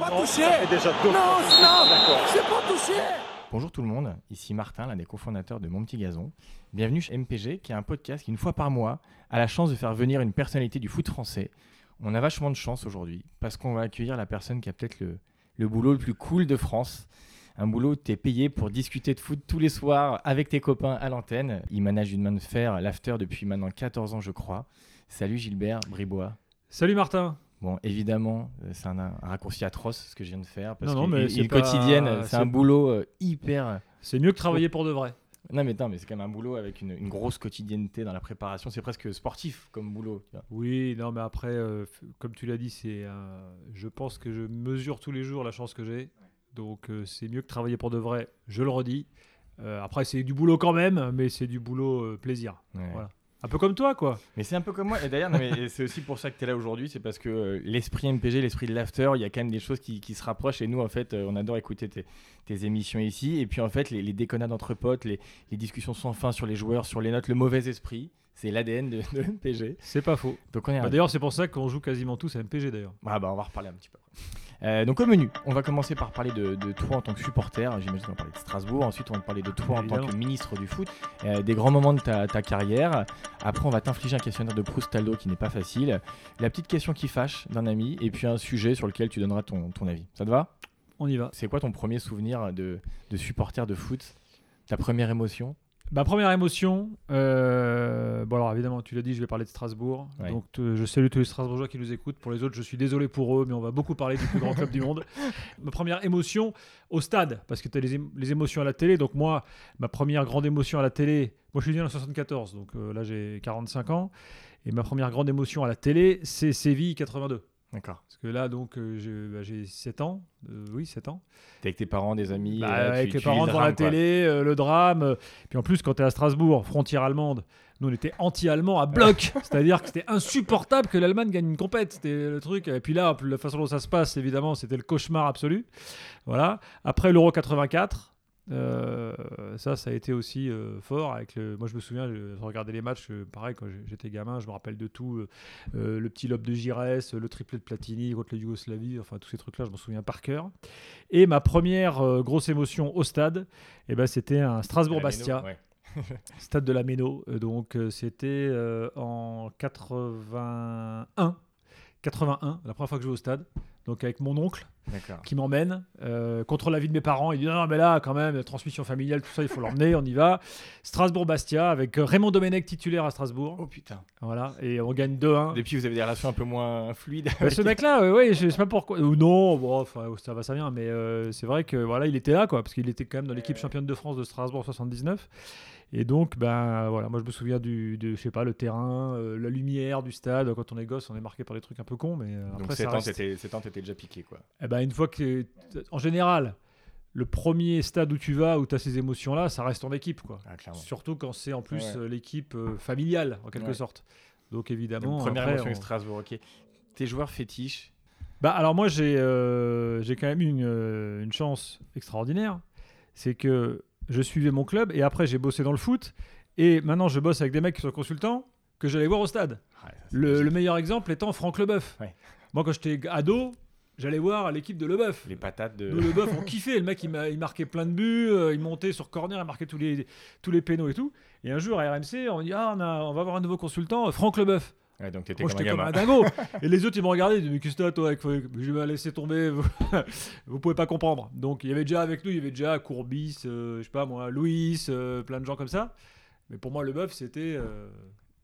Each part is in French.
pas touché Non, non, c'est pas touché Bonjour tout le monde, ici Martin, l'un des cofondateurs de Mon Petit Gazon. Bienvenue chez MPG, qui est un podcast qui, une fois par mois, a la chance de faire venir une personnalité du foot français. On a vachement de chance aujourd'hui, parce qu'on va accueillir la personne qui a peut-être le, le boulot le plus cool de France. Un boulot où tu es payé pour discuter de foot tous les soirs avec tes copains à l'antenne. Il manage une main de fer l'after depuis maintenant 14 ans, je crois. Salut Gilbert Bribois. Salut Martin. Bon, évidemment, euh, c'est un, un raccourci atroce ce que je viens de faire. Parce Non, non, que mais c'est pas- quotidienne, c'est un boulot euh, hyper. C'est mieux que travailler pour de vrai. Non, mais, mais c'est quand même un boulot avec une, une grosse quotidienneté dans la préparation. C'est presque sportif comme boulot. tu vois. Oui, non, mais après, euh, comme tu l'as dit, c'est, euh, je pense que je mesure tous les jours la chance que j'ai. Donc, euh, c'est mieux que travailler pour de vrai. Je le redis. Euh, après, c'est du boulot quand même, mais c'est du boulot euh, plaisir. Ouais. Voilà. Un peu comme toi, quoi. Mais c'est un peu comme moi. Et d'ailleurs, c'est aussi pour ça que tu es là aujourd'hui. C'est parce que euh, l'esprit MPG, l'esprit de l'after, il y a quand même des choses qui, se rapprochent. Et nous, en fait, euh, on adore écouter tes, émissions ici. Et puis, en fait, les, déconnades entre potes, les discussions sans fin sur les joueurs, sur les notes, le mauvais esprit, c'est l'ADN de, de MPG. C'est pas faux. Donc, on Bah, d'ailleurs, c'est pour ça qu'on joue quasiment tous à MPG, d'ailleurs. Ah bah on va reparler un petit peu. Euh, donc au menu, on va commencer par parler de, de toi en tant que supporter. J'imagine qu'on va parler de Strasbourg. Ensuite, on va parler de toi en tant que ministre du foot, euh, des grands moments de ta, ta carrière. Après, on va t'infliger un questionnaire de Proust-Taldo qui n'est pas facile. La petite question qui fâche d'un ami, et puis un sujet sur lequel tu donneras ton, ton avis. Ça te va? On y va. C'est quoi ton premier souvenir de, de supporter de foot? Ta première émotion? Ma première émotion, euh, bon alors évidemment, tu l'as dit, je vais parler de Strasbourg. Ouais. Donc je salue tous les Strasbourgeois qui nous écoutent. Pour les autres, je suis désolé pour eux, mais on va beaucoup parler du plus grand club du monde. Ma première émotion au stade, parce que tu as les émotions à la télé. Donc moi, ma première grande émotion à la télé, moi je suis né en 74, donc euh, là j'ai 45 ans. Et ma première grande émotion à la télé, c'est Séville 82. D'accord. Parce que là, donc, euh, j'ai bah, j'ai 7 ans. Euh, oui, 7 ans. T'es avec tes parents, des amis Bah, tu- avec tu les parents le devant la télé, euh, le drame. euh, Puis en plus, quand tu es à Strasbourg, frontière allemande, nous on était anti-allemand à bloc. C'est-à-dire que c'était insupportable que l'Allemagne gagne une compète. C'était le truc. Et puis là, la façon dont ça se passe, évidemment, c'était le cauchemar absolu. Voilà. Après l'Euro 84. Euh, ça, ça a été aussi euh, fort. Avec le... Moi, je me souviens, je regardais les matchs, euh, pareil, quand j'étais gamin, je me rappelle de tout. le petit lobe de Giresse, le triplé de Platini contre la Yougoslavie, enfin tous ces trucs-là, je m'en souviens par cœur. Et ma première grosse émotion au stade, eh ben, c'était un Strasbourg-Bastia, ouais. stade de la Méno. Donc c'était en 81. 81, la première fois que je vais au stade. Donc avec mon oncle. Qui m'emmène euh, contre l'avis de mes parents. Il dit non, mais là, quand même, transmission familiale, tout ça, il faut l'emmener, on y va. Strasbourg-Bastia avec euh, Raymond Domenech titulaire à Strasbourg. Oh putain. Voilà, et on gagne 2-1. Depuis, vous avez des relations un peu moins fluides. Bah, ce mec-là, ouais, ouais, je sais pas pourquoi. Ou non, bon, enfin, ça va, ça vient, mais euh, c'est vrai que voilà, il était là, quoi, parce qu'il était quand même dans l'équipe championne de France de Strasbourg 79. Et donc, ben voilà, moi je me souviens du, de, je sais pas, le terrain, euh, la lumière du stade. Quand on est gosse, on est marqué par des trucs un peu cons, mais euh, Donc après 7 ça ans, reste. t'étais 7 ans, t'étais déjà piqué, quoi. Eh ben, une fois que, en général, le premier stade où tu vas, où tu as ces émotions-là, ça reste ton équipe, quoi. Ah, clairement. Surtout quand c'est en plus Ouais, euh, l'équipe euh, familiale, en quelque Ouais. sorte. Donc Donc, évidemment. première après, émotion on- Strasbourg, ok. Tes joueurs fétiches Bah alors moi j'ai euh, j'ai quand même eu une, une chance extraordinaire, c'est que je suivais mon club et après j'ai bossé dans le foot et maintenant je bosse avec des mecs qui sont consultants que j'allais voir au stade. Le, le meilleur exemple étant Franck Leboeuf. Ouais. Moi quand j'étais ado, j'allais voir l'équipe de Leboeuf. Les patates de. Nous, Leboeuf, on kiffait. Le mec, il, ma- il marquait plein de buts, euh, il montait sur corner, il marquait tous les, tous les pénaux et tout. Et un jour, à RMC, on dit Ah, on, a- on va avoir un nouveau consultant, Franck Leboeuf. Ouais, donc t'étais comme un comme dingo. et les autres, ils m'ont regardé, ils m'ont dit, mais qu'est-ce que t'as, toi avec... Je vais laisser tomber, vous... vous pouvez pas comprendre. Donc, il y avait déjà avec nous, il y avait déjà Courbis, euh, je sais pas moi, Louis, euh, plein de gens comme ça. Mais pour moi, le bœuf, c'était euh,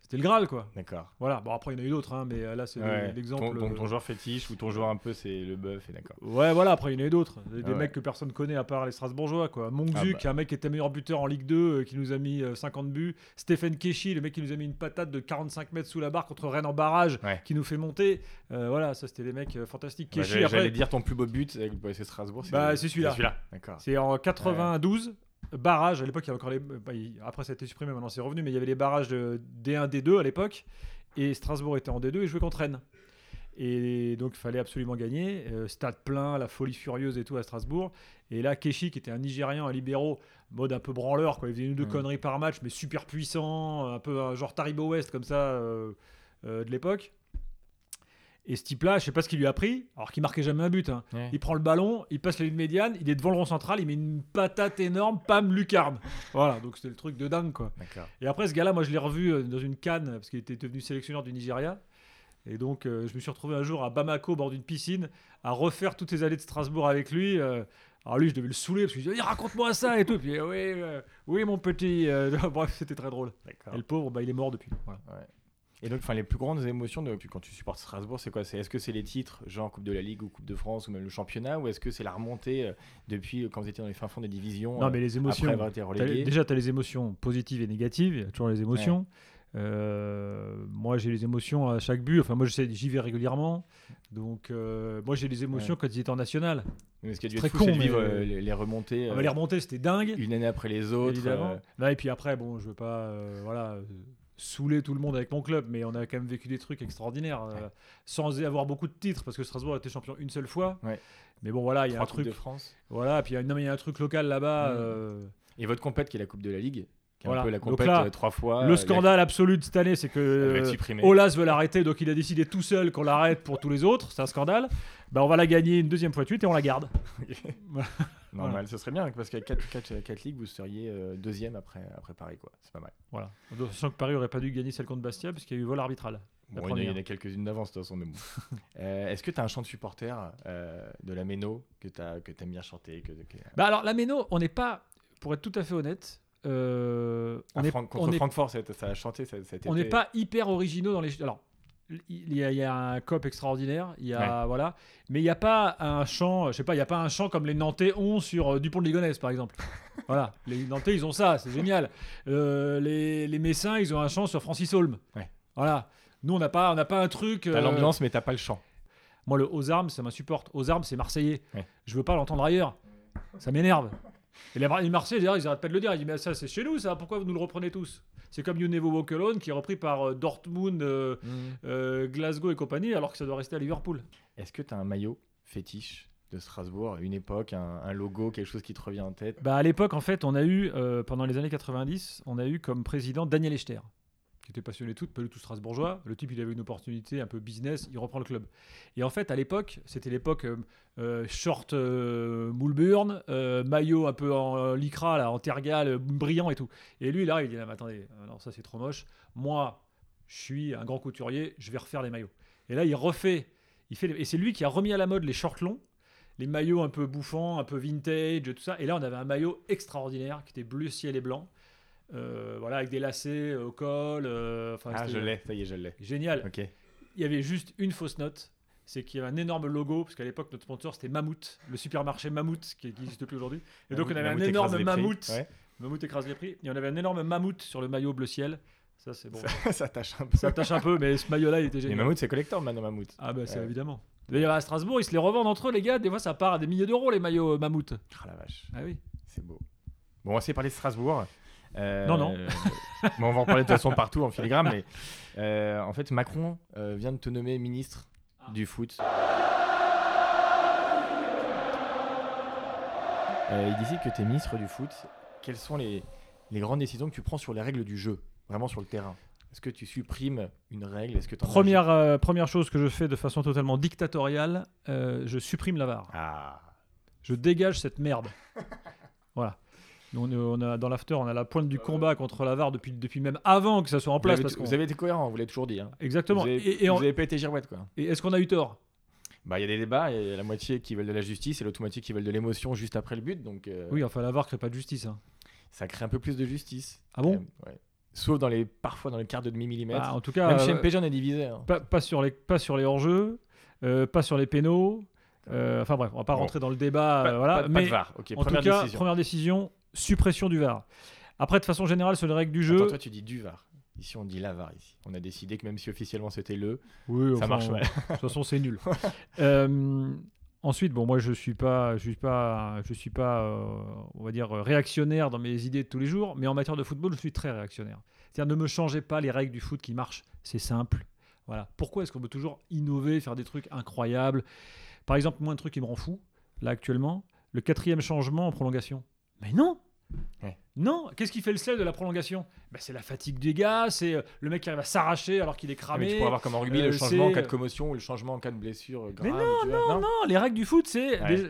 c'était le Graal, quoi. D'accord. Voilà, bon, après, il y en a eu d'autres, hein, mais euh, là, c'est Ouais. l'exemple. Ton, donc euh, ton joueur fétiche ou ton joueur un peu, c'est le bœuf, et d'accord. Ouais, voilà, après, il y en a eu d'autres. Des, Ah ouais. mecs que personne connaît à part les Strasbourgeois, quoi. Mongzu, Ah bah. qui est un mec qui était meilleur buteur en Ligue 2, euh, qui nous a mis euh, 50 buts. Stephen Keshi, le mec qui nous a mis une patate de 45 mètres sous la barre contre Rennes en barrage, Ouais. qui nous fait monter. Euh, voilà, ça, c'était des mecs fantastiques. Bah, Keshi, J'allais après, j'allais dire ton plus beau but avec le Strasbourg. Bah, c'est celui-là. celui-là, d'accord. c'est en 92. Barrage, à l'époque, il y avait encore les. bah, il- après, ça a été supprimé, maintenant c'est revenu, mais il y avait les barrages de D1, D2 à l'époque. Et Strasbourg était en D2 et jouait contre Rennes. Et donc, il fallait absolument gagner. Euh, stade plein, la folie furieuse et tout à Strasbourg. Et là, Keshi, qui était un Nigérian, un libéraux, mode un peu branleur, quoi. il faisait une ou deux Mm. conneries par match, mais super puissant, un peu un genre Taribo West comme ça euh, euh, de l'époque. Et ce type-là, je sais pas ce qu'il lui a pris, alors qu'il marquait jamais un but. hein. Ouais. Il prend le ballon, il passe la ligne médiane, il est devant le rond central, il met une patate énorme, pam, lucarne. Voilà, donc c'était le truc de dingue, quoi. Et après, ce gars-là, moi, je l'ai revu euh, dans une canne, parce qu'il était devenu sélectionneur du Nigeria. Et donc, euh, je me suis retrouvé un jour à Bamako, au bord d'une piscine, à refaire toutes les allées de Strasbourg avec lui. euh. alors lui, je devais le saouler, parce que je disais, raconte-moi ça et tout. Puis, oui, euh, oui, mon petit. Bref, c'était très drôle. Et le pauvre, bah, il est mort depuis. Voilà. Et donc, enfin, les plus grandes émotions de, quand tu supportes Strasbourg, c'est quoi? C'est est-ce que c'est les titres, genre Coupe de la Ligue ou Coupe de France ou même le championnat, ou est-ce que c'est la remontée euh, depuis euh, quand vous étiez dans les fins fonds des divisions Non, euh, mais les émotions. après avoir été relégué? déjà, tu as les émotions positives et négatives. Il y a toujours les émotions. Euh, moi, j'ai les émotions à chaque but. Enfin, moi, j'y vais régulièrement. Donc, euh, moi, j'ai les émotions Ouais. quand ils étaient en national. Mais Ce qui a dû très être fou, con, de vivre euh, les, les remontées Ah, les remontées, c'était dingue. une année après les autres. évidemment. et puis après, bon, je veux pas voilà, saouler tout le monde avec mon club, mais on a quand même vécu des trucs extraordinaires, euh, Ouais. sans avoir beaucoup de titres, parce que Strasbourg a été champion une seule fois. Ouais. Mais bon, voilà, il y a un truc. de France. Voilà, puis il y a, y un truc local là-bas. Mm. euh, Et votre compète qui est la Coupe de la Ligue, qui est Voilà. un peu la compète là, euh, trois fois. le scandale absolu de cette année, c'est que. Olas veut l'arrêter, donc il a décidé tout seul qu'on l'arrête pour tous les autres. C'est un scandale. Bah, on va la gagner une deuxième fois de suite et on la garde. Normal, ce serait bien parce qu'avec 4, 4, 4 ligues, vous seriez euh, deuxième après, après Paris. quoi. C'est pas mal. Voilà. Sachant que Paris aurait pas dû gagner celle contre Bastia, parce qu'il y a eu vol arbitral. Bon, il y en a- a quelques-unes d'avance de toute façon, mais bon. Euh, Est-ce que tu as un chant de supporter euh, de la Méno que tu aimes bien chanter que, que- Bah alors, la Méno, on n'est pas, pour être tout à fait honnête, euh, on Ah, n'est Franck- on contre est- Francfort, ça, ça a chanté cet cet on n'est été. pas hyper originaux dans les. Alors, il y, a, il y a un cop extraordinaire, il y a voilà, mais il n'y a pas un chant, je sais pas, il y a pas un chant comme les Nantais ont sur euh, Dupont de Ligonnès par exemple. voilà, les Nantais ils ont ça, c'est génial. Euh, les, les Messins ils ont un chant sur Francis Holm. Ouais. Voilà. Nous on n'a pas, on n'a pas un truc. T'as euh, l'ambiance, mais t'as pas le chant. Moi, le aux armes, ça m'insupporte. Aux armes, c'est marseillais. Ouais. Je veux pas l'entendre ailleurs. Ça m'énerve. Et les, les Marseillais, d'ailleurs, ils arrêtent pas de le dire. Ils disent, mais ça, c'est chez nous, ça. Pourquoi vous nous le reprenez tous? C'est comme You Never Walk Alone, qui est repris par euh, Dortmund, euh, euh, Glasgow et compagnie, alors que ça doit rester à Liverpool. Est-ce que tu as un maillot fétiche de Strasbourg, une époque, un, un logo, quelque chose qui te revient en tête? Bah, à l'époque, en fait, on a eu, pendant les années 90, on a eu comme président Daniel Echter, qui était passionné tout, pas du tout strasbourgeois. Le type, il avait une opportunité un peu business, il reprend le club. Et en fait, à l'époque, c'était l'époque euh, euh, short euh, Moulburn, maillot un peu en lycra, là, en tergal, brillant et tout. Et lui, là, il dit, Ah, attendez, non, ça c'est trop moche. Moi, je suis un grand couturier, je vais refaire les maillots. Et là, il refait, il fait, et c'est lui qui a remis à la mode les shorts longs, les maillots un peu bouffants, un peu vintage, tout ça. Et là, on avait un maillot extraordinaire qui était bleu ciel et blanc. Euh, voilà, avec des lacets au col. euh, enfin, Ah, je l'ai, ça y est, je l'ai. Génial. Ok. Il y avait juste une fausse note. C'est qu'il y avait un énorme logo, parce qu'à l'époque, notre sponsor, c'était Mammouth, le supermarché Mammouth, qui n'existe plus aujourd'hui. Et donc, on avait un Mammouth énorme mammouth. Ouais. Mammouth écrase les prix. Et on avait un énorme mammouth sur le maillot bleu ciel. Ça, c'est bon. Ça, ça tâche un peu. Ça tâche un peu, mais ce maillot-là, il était Mais génial. Mammouth, c'est collector maintenant, Mammouth. Ah, bah, c'est évidemment. D'ailleurs, à Strasbourg, ils se les revendent entre eux, les gars. Des fois, ça part à des milliers d'euros, les maillots euh, Mammouth. Ah la vache, Ah oui. c'est beau. Bon, on va essayer de parler de Strasbourg. Euh, Non, non. bon, on va en parler de toute façon partout en filigrane, mais euh, en fait, Macron euh, vient de te nommer ministre Ah. du foot. Il décide que tu es ministre du foot. Quelles sont les, les grandes décisions que tu prends sur les règles du jeu, vraiment sur le terrain? Est-ce que tu supprimes une règle? Est-ce que Première, première chose que je fais de façon totalement dictatoriale, je supprime la VAR. Ah, Je dégage cette merde. voilà. Nous, On, on a, dans l'after, on a la pointe du combat contre la VAR depuis, depuis même avant que ça soit en vous, place. avez, Parce qu'on- vous avez été cohérent, vous l'avez toujours dit. hein. Exactement. Vous avez, et et vous on- avez pas été girouette, quoi. et est-ce qu'on a eu tort? Bah, il y a des débats, il y a la moitié qui veulent de la justice et l'autre moitié qui veulent de l'émotion juste après le but, donc euh, Oui, enfin, la VAR crée pas de justice. hein. ça crée un peu plus de justice. Ah bon? Ouais. Sauf dans les, parfois dans les quarts de demi-millimètre. Bah, En tout cas, Même chez euh, MPG, on est divisé. hein. pas, pas sur les, pas sur les hors-jeux, euh, pas sur les pénaux. euh, enfin bref, on va pas Bon. rentrer dans le débat. Pas, euh, voilà. pas- pas mais de VAR. Ok, en première tout cas, décision. première décision, suppression du VAR. Après, de façon générale, sur les règles du jeu. Attends, toi, tu dis du VAR. Ici, on dit la VAR. Ici. On a décidé que même si officiellement c'était le, Oui, ça enfin, marche mal. De toute façon, c'est nul. Euh, ensuite, bon, moi, je suis pas, je suis pas, je suis pas, euh, on va dire réactionnaire dans mes idées de tous les jours, mais en matière de football, je suis très réactionnaire. C'est-à-dire, ne me changez pas les règles du foot qui marchent. C'est simple. Voilà. Pourquoi est-ce qu'on veut toujours innover, faire des trucs incroyables? Par exemple, moi, un truc qui me rend fou, là actuellement, le quatrième changement en prolongation. Mais non Ouais. Non, qu'est-ce qui fait le sel de la prolongation? Bah, C'est la fatigue des gars, c'est euh, le mec qui arrive à s'arracher alors qu'il est Ah, mais cramé. tu pourrais avoir comme en rugby euh, le changement en cas de commotion ou le changement en cas de blessure euh, grave. Mais non, vois, non, non, les règles du foot, c'est. Ouais.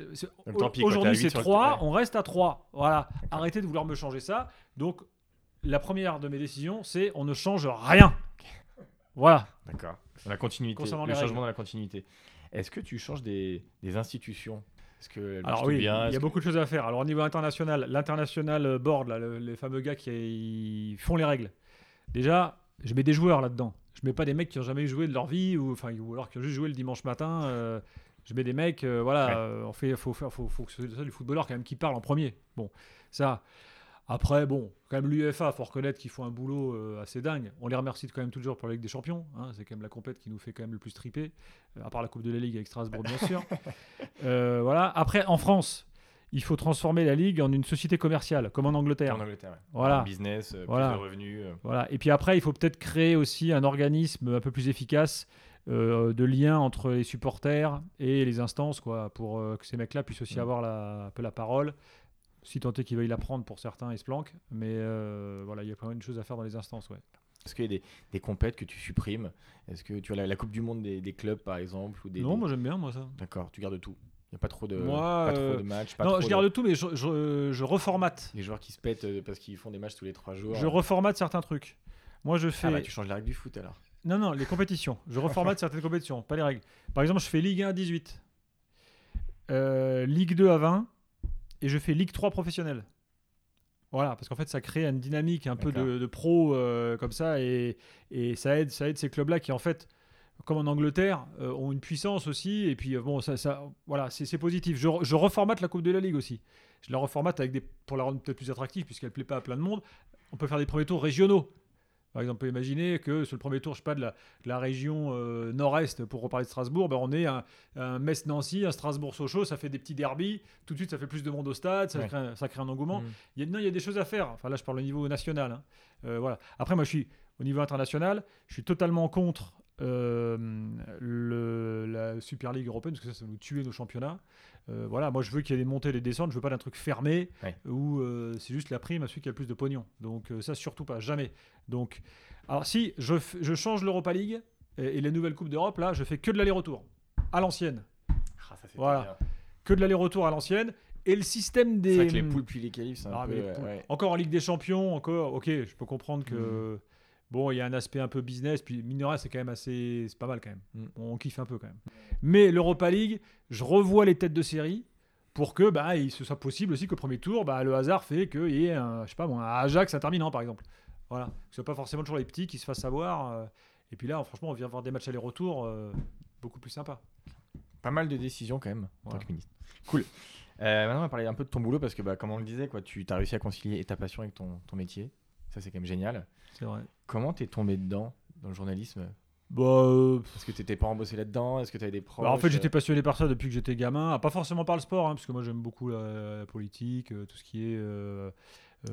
Aujourd'hui, c'est sur le 3, terrain. on reste à 3. Voilà. Arrêtez de vouloir me changer ça. Donc, la première de mes décisions, c'est on ne change rien. Voilà. D'accord. La continuité, Concernant le changement dans la continuité. Est-ce que tu changes des, des institutions? Est-ce que Alors oui, bien? il y a que- beaucoup de choses à faire. Alors au niveau international, l'international board, là, le- les fameux gars qui ils font les règles. Déjà, je mets des joueurs là-dedans. Je mets pas des mecs qui ont jamais joué de leur vie ou enfin ou alors qui ont juste joué le dimanche matin. euh, je mets des mecs, euh, voilà, Ouais. euh, on fait, faut faire, faut, faut que ce soit du footballeur quand même qui parle en premier. Bon, ça. Après, bon, quand même l'UEFA, faut reconnaître qu'ils font un boulot euh, assez dingue. On les remercie quand même toujours pour la Ligue des Champions. hein. c'est quand même la compète qui nous fait quand même le plus triper, euh, à part la Coupe de la Ligue avec Strasbourg, bien sûr. Euh, voilà. Après, en France, il faut transformer la Ligue en une société commerciale, comme en Angleterre. En Angleterre, ouais. Voilà. Un business, euh, Voilà. plus de revenus. Voilà. Et puis après, il faut peut-être créer aussi un organisme un peu plus efficace euh, de lien entre les supporters et les instances, quoi, pour euh, que ces mecs-là puissent aussi Mm. avoir la, un peu la parole. Si tant est qu'ils veuillent la prendre, pour certains, ils se planquent. Mais euh, voilà, il y a quand même une chose à faire dans les instances, ouais. Est-ce qu'il y a des, des compètes que tu supprimes? Est-ce que tu as la, la Coupe du Monde des, des clubs, par exemple ou des, non, des- moi j'aime bien, moi ça. D'accord, tu gardes tout. Il n'y a pas trop de, Moi, pas trop euh, de matchs. Pas non, trop je de- garde tout, mais je, je- je reformate. Les joueurs qui se pètent euh, parce qu'ils font des matchs tous les trois jours. Je reformate certains trucs. Moi, je fais. Ah bah, tu changes les règles du foot alors. Non, non, les compétitions. Je reformate certaines compétitions, pas les règles. Par exemple, je fais Ligue 1 à 18, euh, Ligue 2 à 20, et je fais Ligue 3 professionnelle. Voilà, parce qu'en fait, ça crée une dynamique un peu de, pro euh, comme ça, et, et ça, aide, ça aide ces clubs-là qui, en fait, comme en Angleterre, euh, ont une puissance aussi, et puis euh, bon, ça, ça, voilà, c'est positif. Je reformate la Coupe de la Ligue aussi. Je la reformate avec des, pour la rendre peut-être plus attractive, puisqu'elle ne plaît pas à plein de monde. On peut faire des premiers tours régionaux. Par exemple, on peut imaginer que sur le premier tour, je sais pas, de la, de la région euh, nord-est, pour reparler de Strasbourg, ben on est un, un Metz-Nancy, un Strasbourg-Sochaux, ça fait des petits derbies, tout de suite ça fait plus de monde au stade, ça, Ouais. crée, un- ça crée un engouement. Mm. Il y a, non, il y a des choses à faire. Enfin là, je parle au niveau national. hein. Euh, voilà. Après, moi, je suis au niveau international, je suis totalement contre le, la Super League européenne parce que ça, ça va nous tuer nos championnats. Euh, voilà, moi, je veux qu'il y ait des montées et des descentes. Je veux pas d'un truc fermé Ouais. où euh, c'est juste la prime à celui qui a le plus de pognon. Donc euh, ça, surtout pas, jamais. Donc, alors si je, je change l'Europa League et, et les nouvelles coupes d'Europe, là, je fais que de l'aller-retour à l'ancienne, Ah, ça, Voilà. que de l'aller-retour à l'ancienne. Et le système des C'est vrai que les poules puis les qualifs, c'est ah, ouais, ouais. Encore en Ligue des Champions, encore, ok, je peux comprendre que Mm. Bon, il y a un aspect un peu business, puis Minera, c'est quand même assez, c'est pas mal quand même. Mm. On kiffe un peu quand même. Mais l'Europa League, je revois les têtes de série pour que bah, il se soit possible aussi qu'au premier tour, bah, le hasard fait qu'il y ait un, je sais pas, moi, un Ajax interminant par exemple. Voilà, que ce soit pas forcément toujours les petits qui se fassent savoir. euh, et puis là, franchement, on vient voir des matchs aller-retour euh, beaucoup plus sympa. Pas mal de décisions quand même en Voilà. tant que ministre. Cool. Euh, maintenant, on va parler un peu de ton boulot parce que, bah, comme on le disait, quoi, tu as réussi à concilier et ta passion avec ton, ton métier. Ça, c'est quand même génial. C'est vrai. Comment t'es tombé dedans, dans le journalisme? Bah, euh, Est-ce que t'étais pas embossé là-dedans Est-ce que t'avais des proches Bah, en fait, j'étais euh, passionné par ça depuis que j'étais gamin. Ah, Pas forcément par le sport, hein, parce que moi j'aime beaucoup la, la politique, euh, tout ce qui est. euh,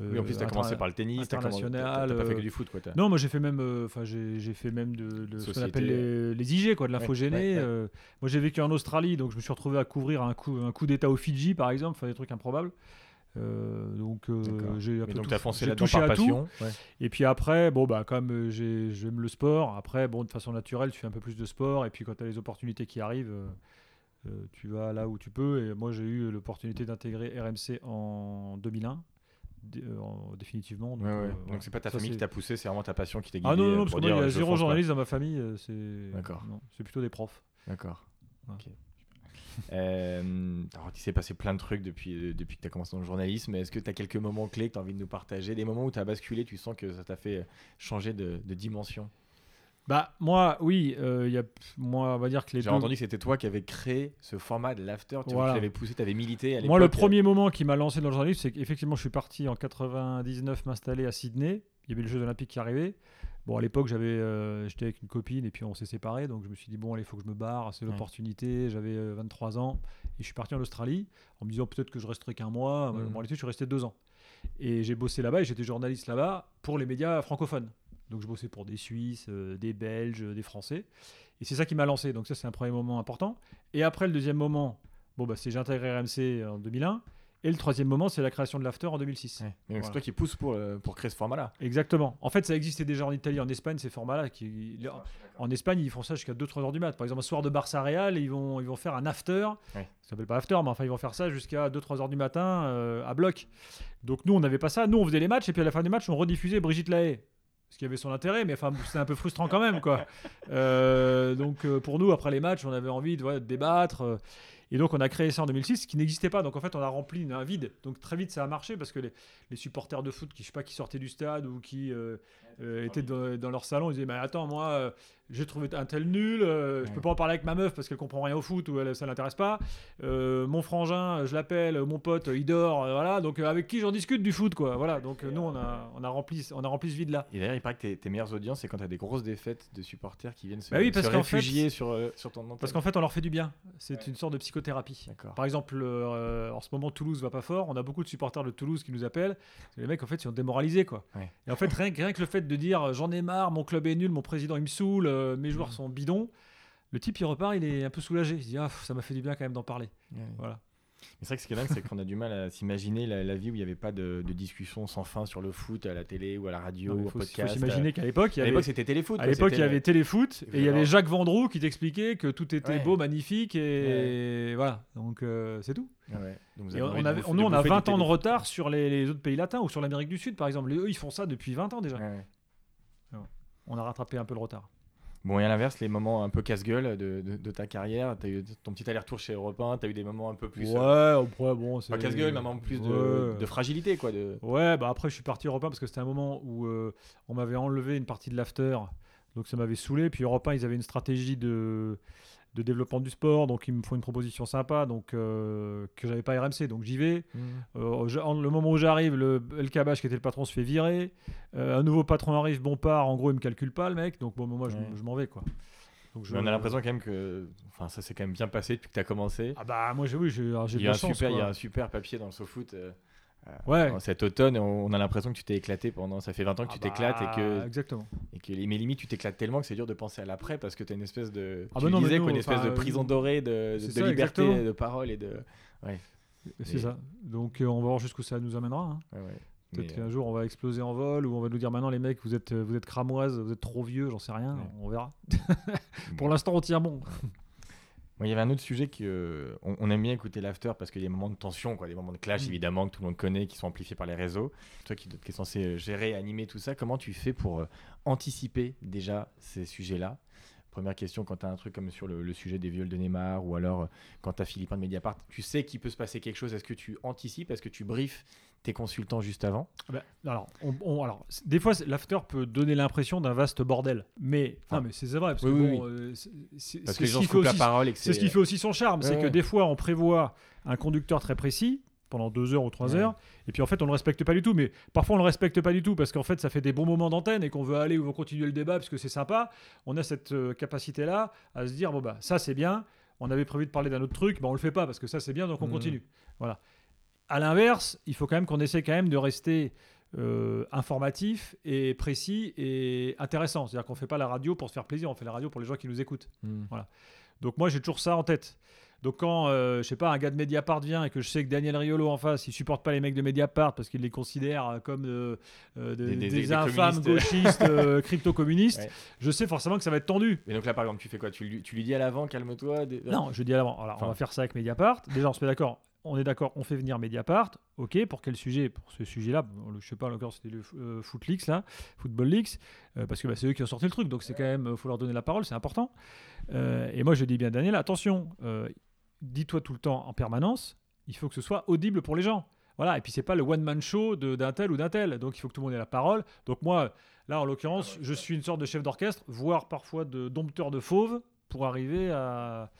Oui, en plus, t'as euh, commencé par le tennis, international, T'as pas fait euh, que du foot, quoi. Non, moi j'ai fait même, euh, enfin j'ai fait même de, de ce qu'on appelle les, les IG, quoi, de l'info Ouais, gênée. ouais, ouais. euh, moi j'ai vécu en Australie, donc je me suis retrouvé à couvrir un coup, un coup d'État au Fidji, par exemple, enfin des trucs improbables. Euh, donc euh, j'ai un peu donc, tout- foncé touché à tout. passion. Ouais. Et puis après, bon, bah, comme euh, j'ai- j'aime le sport, après, bon, de façon naturelle, tu fais un peu plus de sport. Et puis quand tu as les opportunités qui arrivent, tu vas là où tu peux. Et moi, j'ai eu l'opportunité d'intégrer RMC en 2001, dé- euh, en- définitivement. Donc, Ouais, ouais. euh, c'est pas ta Ça, famille qui t'a poussé, c'est vraiment ta passion qui t'a guidé. Ah non, non, non, parce pour que moi, dire, il y a zéro journaliste dans ma famille. C'est D'accord. non, c'est plutôt des profs. D'accord. Voilà. Euh, alors, il s'est passé plein de trucs depuis, euh, depuis que tu as commencé dans le journalisme. Est-ce que tu as quelques moments clés que tu as envie de nous partager? Des moments où tu as basculé, tu sens que ça t'a fait euh, changer de, de dimension? Bah, moi, oui, euh, il y a, moi, on va dire que les J'ai deux. entendu que c'était toi qui avais créé ce format de l'after. Tu Voilà. vois, l'avais poussé, tu avais milité à l'époque. Moi, le premier moment qui m'a lancé dans le journalisme, c'est qu'effectivement, je suis parti en 99 m'installer à Sydney. Il y avait les Jeux Olympiques qui arrivaient. Bon, à l'époque, j'avais, euh, j'étais avec une copine et puis on s'est séparés. Donc, je me suis dit, bon, allez, il faut que je me barre. C'est l'opportunité. J'avais euh, 23 ans et je suis parti en Australie en me disant peut-être que je resterai qu'un mois. Mhm. En réalité, je suis resté deux ans. Et j'ai bossé là-bas et j'étais journaliste là-bas pour les médias francophones. Donc, je bossais pour des Suisses, euh, des Belges, des Français. Et c'est ça qui m'a lancé. Donc, ça, c'est un premier moment important. Et après, le deuxième moment, bon, bah, c'est j'ai intégré RMC en 2001. Et le troisième moment, c'est la création de l'after en 2006. Ouais. Mais donc, Voilà. c'est toi qui pousse pour, euh, pour créer ce format-là. Exactement. En fait, ça existait déjà en Italie, en Espagne, ces formats-là. Qui... En Espagne, ils font ça jusqu'à 2-3 heures du mat. Par exemple, un soir de Barça Real, ils vont, ils vont faire un after. Ouais. Ça s'appelle pas after, mais enfin, ils vont faire ça jusqu'à 2-3 heures du matin euh, à bloc. Donc, nous, on n'avait pas ça. Nous, on faisait les matchs et puis à la fin du match, on rediffusait Brigitte Lahaye. Ce qui avait son intérêt, mais enfin, c'était un peu frustrant quand même, quoi. Euh, donc, euh, pour nous, après les matchs, on avait envie de, voilà, de débattre. euh, et donc, on a créé ça en 2006, ce qui n'existait pas. Donc, en fait, on a rempli un vide. Donc, très vite, ça a marché parce que les, supporters de foot qui, je pas, qui sortaient du stade ou qui euh, euh, étaient dans, dans leur salon, ils disaient Mais attends, moi, euh, j'ai trouvé un tel nul, euh, je peux Ouais. pas en parler avec ma meuf parce qu'elle comprend rien au foot ou elle, ça l'intéresse pas. Euh, mon frangin, je l'appelle, mon pote, il dort, euh, voilà. Donc, euh, avec qui j'en discute du foot, quoi. Voilà. Donc, euh, nous, on a, on a rempli, on a rempli ce vide-là. Et d'ailleurs, il paraît que tes, tes meilleures audiences, c'est quand tu as des grosses défaites de supporters qui viennent se, Bah oui, parce se qu'en fait- réfugier sur, euh, sur ton antenne. Parce qu'en fait, on leur fait du bien. C'est une sorte de psychothérapie. D'accord. Par exemple, euh, en ce moment, Toulouse va pas fort. On a beaucoup de supporters de Toulouse qui nous appellent. Les mecs, en fait, ils sont démoralisés, quoi. Ouais. Et en fait, rien, que- rien que le fait de dire j'en ai marre, mon club est nul, mon président il me saoule, euh, mes Mm. joueurs sont bidons. Le type, il repart, il est un peu soulagé. Il se dit ah, ça m'a fait du bien quand même d'en parler. Ouais. Voilà. Mais c'est vrai que ce qui est dingue, c'est qu'on a du mal à s'imaginer la, la vie où il n'y avait pas de, de discussion sans fin sur le foot à la télé ou à la radio ou au faut, s'imaginer qu'à l'époque, il y avait. c'était téléfoot. À l'époque, il y avait Téléfoot et il y avait. Jacques Vendroux qui t'expliquait que tout était Ouais. beau, magnifique et voilà. Donc euh, c'est tout. Ouais. Donc, vous Et avez on, avait, nous, on a bouffer du 20 ans de retard sur les, les autres pays latins ou sur l'Amérique du Sud, par exemple. Eux, ils font ça depuis 20 ans déjà. On a rattrapé un peu le retard. Bon, et à l'inverse, les moments un peu casse-gueule de, de- de ta carrière, tu as eu ton petit aller-retour chez Europe 1, tu as eu des moments un peu plus. euh, Ouais, après, bon, c'est. pas casse-gueule, mais un moment plus de, fragilité, quoi. De... Ouais, bah après, je suis parti Europe 1 parce que c'était un moment où euh, on m'avait enlevé une partie de l'after. Donc ça m'avait saoulé. Puis Europe 1, ils avaient une stratégie de, de développement du sport. Donc ils me font une proposition sympa donc, euh, que j'avais pas RMC. Donc j'y vais. Euh, je- en- le moment où j'arrive, le El Kabash, qui était le patron, se fait virer. Euh, un nouveau patron arrive, bon part. En gros, il me calcule pas, le mec. Donc bon, moi, je, Ouais. je m'en vais, quoi. Donc, je- on a l'impression quand même que enfin, ça s'est quand même bien passé depuis que tu as commencé. Ah bah, moi, j'ai oui, j'ai j'ai Il y, a un super, il y a un super papier dans le SoFoot euh, euh, Ouais. en cet automne on, a l'impression que tu t'es éclaté pendant. Ça fait 20 ans que Ah tu t'éclates bah, et que, Exactement. et que. Mais limite, tu t'éclates tellement que c'est dur de penser à l'après parce que tu as une espèce de. Ah tu bah non, mais disais quoi, une espèce de prison dorée de, de, c'est de ça, liberté, exactement. de parole et de. C'est Et- ça. Donc euh, on va voir jusqu'où ça nous amènera. hein. Ouais, ouais. Peut-être qu'un jour on va exploser en vol ou on va nous dire maintenant les mecs vous êtes euh, vous êtes cramoises, vous êtes trop vieux, j'en sais rien, Ouais. on verra. euh, Pour l'instant on tient bon. Moi, il y avait un autre sujet que euh, on, on aime bien écouter l'after parce qu'il y a des moments de tension, quoi, des moments de clash Mm. évidemment que tout le monde connaît, qui sont amplifiés par les réseaux. Toi qui, qui es censé euh, gérer, animer tout ça, comment tu fais pour euh, anticiper déjà ces sujets-là? Première question, quand tu as un truc comme sur le, le sujet des viols de Neymar ou alors quand tu as Philippin de Mediapart, tu sais qu'il peut se passer quelque chose. Est-ce que tu anticipes? Est-ce que tu briefes tes consultants juste avant Bah, alors, on- on- alors des fois l'after peut donner l'impression d'un vaste bordel, mais Ah. mais c'est vrai parce que oui, bon, euh, c'est- c'est Parce c'est que les ce gens qui se fait coupent la aussi- parole et que c'est ce qui fait aussi son charme, c'est Ouais, que des fois on prévoit un conducteur très précis pendant deux heures ou trois Ouais. heures, et puis en fait on le respecte pas du tout. Mais parfois on le respecte pas du tout parce qu'en fait ça fait des bons moments d'antenne et qu'on veut aller ou veut continuer le débat parce que c'est sympa. On a cette capacité là à se dire bon bah ça c'est bien. On avait prévu de parler d'un autre truc, bah on le fait pas parce que ça c'est bien donc on Mhm. continue. Voilà. À l'inverse, il faut quand même qu'on essaie quand même de rester euh, informatif et précis et intéressant. C'est-à-dire qu'on fait pas la radio pour se faire plaisir, on fait la radio pour les gens qui nous écoutent. Mm. Donc moi j'ai toujours ça en tête. Donc quand, euh, je sais pas, un gars de Mediapart vient et que je sais que Daniel Riolo en face, il supporte pas les mecs de Mediapart parce qu'il les considère euh, comme euh, de- Des- des, des- des infâmes gauchistes, euh, crypto-communistes, Ouais. je sais forcément que ça va être tendu. Et donc là, par exemple, tu fais quoi? Tu lui, tu lui dis à l'avant, calme-toi Non, je dis à l'avant. Alors, Enfin. on va faire ça avec Mediapart. Déjà, on se met d'accord. On est d'accord, on fait venir Mediapart. Ok, pour quel sujet? Pour ce sujet-là, je sais pas, encore c'était le euh, Foot Leaks, là, Football Leaks, euh, parce que bah, c'est eux qui ont sorti le truc, donc c'est quand même, euh, faut leur donner la parole, c'est important. Euh, et moi, je dis bien, Daniel, attention, dis-toi tout le temps en permanence, il faut que ce soit audible pour les gens. Voilà, et puis c'est pas le one-man show de- d'un tel ou d'un tel, donc il faut que tout le monde ait la parole. Donc moi, là, en l'occurrence, je suis une sorte de chef d'orchestre, voire parfois de dompteur de fauve, pour arriver à,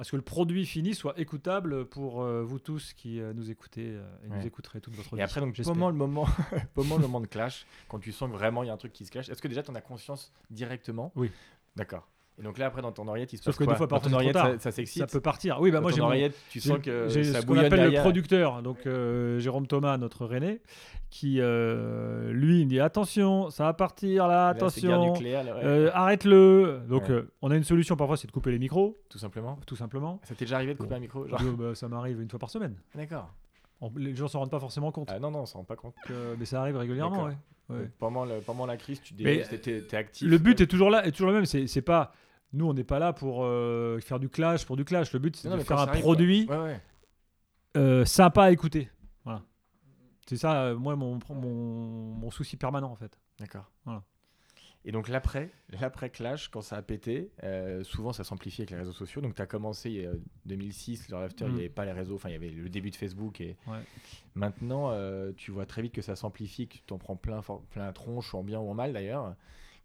à ce que le produit fini soit écoutable pour euh, vous tous qui euh, nous écoutez euh, et Ouais. nous écouterez toute votre vie. Et après, donc, comment le, moment, comment le moment de clash, quand tu sens que vraiment il y a un truc qui se clash, est-ce que déjà tu en as conscience directement? Oui. D'accord. Et donc là, après, dans ton oreillette, il se Sauf passe que quoi des fois, Dans ton oreillette, ça, ça s'excite Ça peut partir. Oui, bah Dans moi ton j'ai mon- oreillette, tu sens que j'ai ça ce qu'on appelle le producteur, donc euh, Jérôme Thomas, notre René, qui euh, lui il me dit attention, ça va partir là, attention, ouais. euh, arrête-le. Donc Ouais. on a une solution parfois, c'est de couper les micros, tout simplement. tout simplement. Ça t'est déjà arrivé de couper Bon. un micro genre bah, ça m'arrive une fois par semaine. D'accord. Les gens s'en rendent pas forcément compte. Ah non, non, on s'en rend pas compte. mais ça arrive régulièrement. Ouais. Pendant, le- pendant la crise, tu t'es actif. Le but est toujours là, est toujours le même. C'est pas. Nous, on n'est pas là pour euh, faire du clash pour du clash. Le but, c'est de faire un arrive, produit. Ouais, ouais. euh, sympa à écouter. Voilà. C'est ça, euh, moi, mon, mon, mon souci permanent, en fait. D'accord. Voilà. Et donc l'après, l'après Clash, quand ça a pété, souvent ça s'amplifie avec les réseaux sociaux. Donc tu as commencé en 2006, leur after, il Mm. n'y avait pas les réseaux, enfin il y avait le début de Facebook. Et Ouais. maintenant, tu vois très vite que ça s'amplifie, que tu t'en prends plein, plein la tronche, en bien ou en mal d'ailleurs.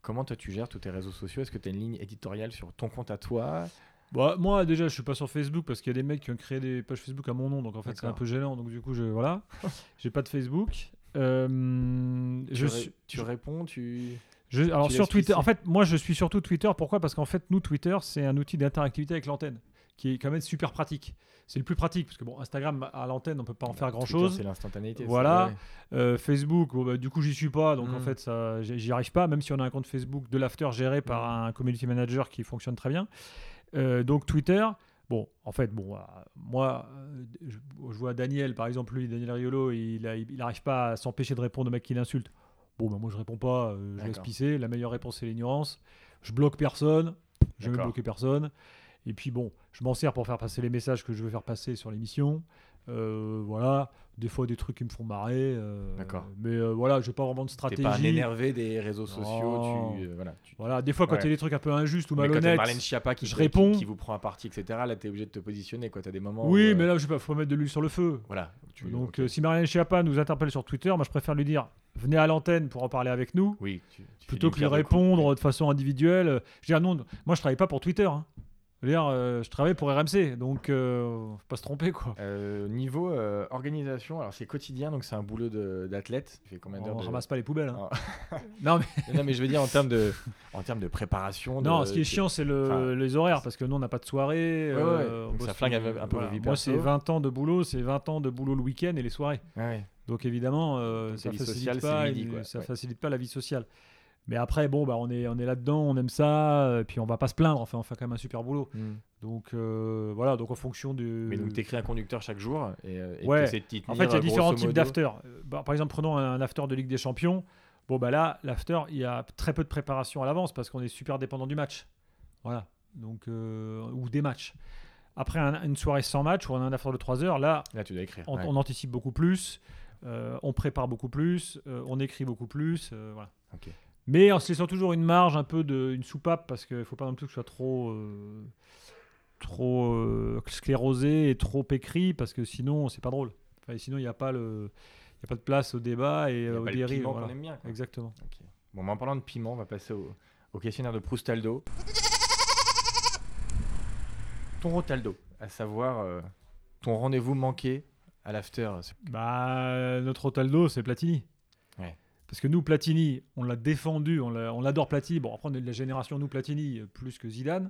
Comment toi tu gères tous tes réseaux sociaux? Est-ce que tu as une ligne éditoriale sur ton compte à toi? Bah, moi, déjà, je suis pas sur Facebook parce qu'il y a des mecs qui ont créé des pages Facebook à mon nom. Donc, en fait, c'est un peu gênant. Donc, du coup, je. Voilà. J'ai pas de Facebook. Euh, tu, je ré- suis. tu réponds, tu. Je- alors sur Twitter, en fait, moi je suis surtout Twitter. Pourquoi? Parce qu'en fait, nous Twitter, c'est un outil d'interactivité avec l'antenne, qui est quand même super pratique. C'est le plus pratique parce que bon, Instagram à l'antenne, on peut pas en faire grand Twitter, chose. C'est l'instantanéité. Voilà. ouais. Euh, Facebook, bon, bah, du coup, j'y suis pas, donc en Mm. fait, ça, j'y arrive pas. Même si on a un compte Facebook de l'after géré par Mm. un community manager qui fonctionne très bien. Euh, donc Twitter. Bon, en fait, bon, euh, moi, je, je vois Daniel, par exemple, lui, Daniel Riolo, il, a- il arrive pas à s'empêcher de répondre aux mecs qui l'insultent. Bon, bah, moi, je réponds pas, euh, je laisse pisser. La meilleure réponse, c'est l'ignorance. Je bloque personne, je vais bloquer personne. Et puis, bon, je m'en sers pour faire passer les messages que je veux faire passer sur l'émission. Euh, voilà, des fois des trucs qui me font marrer. euh, D'accord. Mais euh, voilà, j'ai pas vraiment de T'es stratégie. pas un énervé des réseaux sociaux. Tu, voilà, tu- Voilà, des fois quand Ouais. il y a des trucs un peu injustes ou Mais quand malhonnêtes. Marlène Schiappa qui, je qui- réponds. qui, vous prend à partie, etc., là, t'es obligé de te positionner. Quoi. T'as des moments. Oui, où, mais là, je sais pas, faut mettre de l'huile sur le feu. Voilà. tu- Donc, si Marianne Schiappa nous interpelle sur Twitter, moi, je préfère lui dire venez à l'antenne pour en parler avec nous, oui, tu- plutôt que lui répondre de façon individuelle. Je veux dire, non, moi, je travaille pas pour Twitter. hein. Je veux dire, euh, je travaille pour RMC, donc euh, faut pas se tromper, quoi. Euh, niveau euh, organisation, alors c'est quotidien, donc c'est un boulot d'athlète. On de... ramasse pas les poubelles. hein. Non, mais, Non, mais je veux dire en termes de, en termes de préparation. non, ce qui est chiant, c'est le, enfin, les horaires, parce que nous, on n'a pas de soirée. Ouais, ouais, on donc ça flingue un peu- vos vies Moi, c'est 20 ans de boulot, c'est 20 ans de boulot le week-end et les soirées. Ouais. Donc évidemment, Donc, ça vie facilite sociale, c'est pas, midi, une- quoi. ça facilite pas la vie sociale. Mais après, bon, bah, on est, on est là-dedans, on aime ça, et puis on va pas se plaindre. Enfin, on fait quand même un super boulot. Hmm. Donc euh, voilà, donc en fonction du. Mais donc t'écries un conducteur chaque jour et, euh, et Ouais. t'essaies de t'y En fait, il y a euh, différents types d'after. Euh, bah, par exemple, prenons un after de Ligue des Champions. Bon, bah là, l'after, il y a très peu de préparation à l'avance parce qu'on est super dépendant du match. Voilà. Donc, euh, ou des matchs. Après un- une soirée sans match ou un after de 3 heures, là, Là, tu dois écrire. on, ouais. on anticipe beaucoup plus, euh, on prépare beaucoup plus, euh, on écrit beaucoup plus. euh, voilà. Ok. Mais en se laissant toujours une marge, un peu de, une soupape, parce qu'il ne faut pas non plus que ce soit trop, euh, trop euh, sclérosé et trop écrit, parce que sinon, c'est pas drôle. Enfin, sinon, il n'y a, pas le- il y a pas de place au débat et euh, dérives. piment voilà. bien. quoi. Exactement. Ok. Bon, mais en parlant de piment, on va passer au, au questionnaire de Proustaldo. Ton Rotaldo, à savoir euh, ton rendez-vous manqué à l'after. Bah, notre Otaldo, c'est Platini. Ouais. Parce que nous, Platini, on l'a défendu, on l'a- on l'adore Platini. Bon, après, on est de la génération, nous, Platini, euh, plus que Zidane,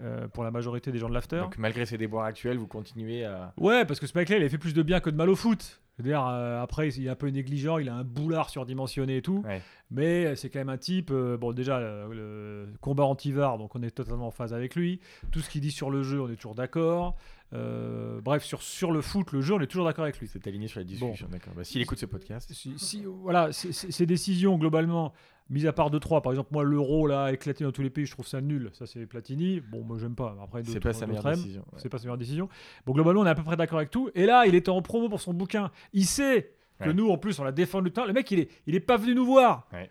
euh, pour la majorité des gens de l'after. Donc malgré ses déboires actuels, vous continuez à... Ouais, parce que ce mec-là, il a fait plus de bien que de mal au foot. Je veux dire, euh, après, il est un peu négligent, il a un boulard surdimensionné et tout. Ouais. Mais c'est quand même un type. euh, bon, déjà, le, le combat anti-VAR, donc on est totalement en phase avec lui. Tout ce qu'il dit sur le jeu, on est toujours d'accord. Euh, bref, sur, sur le foot, le jeu, on est toujours d'accord avec lui. C'est aligné sur la discussion, d'accord. Bah, S'il écoute ce podcast, Si, si- voilà, ces décisions, globalement, mis à part 2-3, par exemple, moi, l'euro, là, éclaté dans tous les pays, je trouve ça nul. Ça, c'est Platini. Bon, moi, j'aime pas. Après, c'est pas sa meilleure décision. ouais. C'est pas sa meilleure décision. Bon, globalement, on est à peu près d'accord avec tout. Et là, il était en promo pour son bouquin. Il sait que Ouais. nous, en plus, on l'a défendu tout le temps. Le mec, il est, il est pas venu nous voir. Ouais.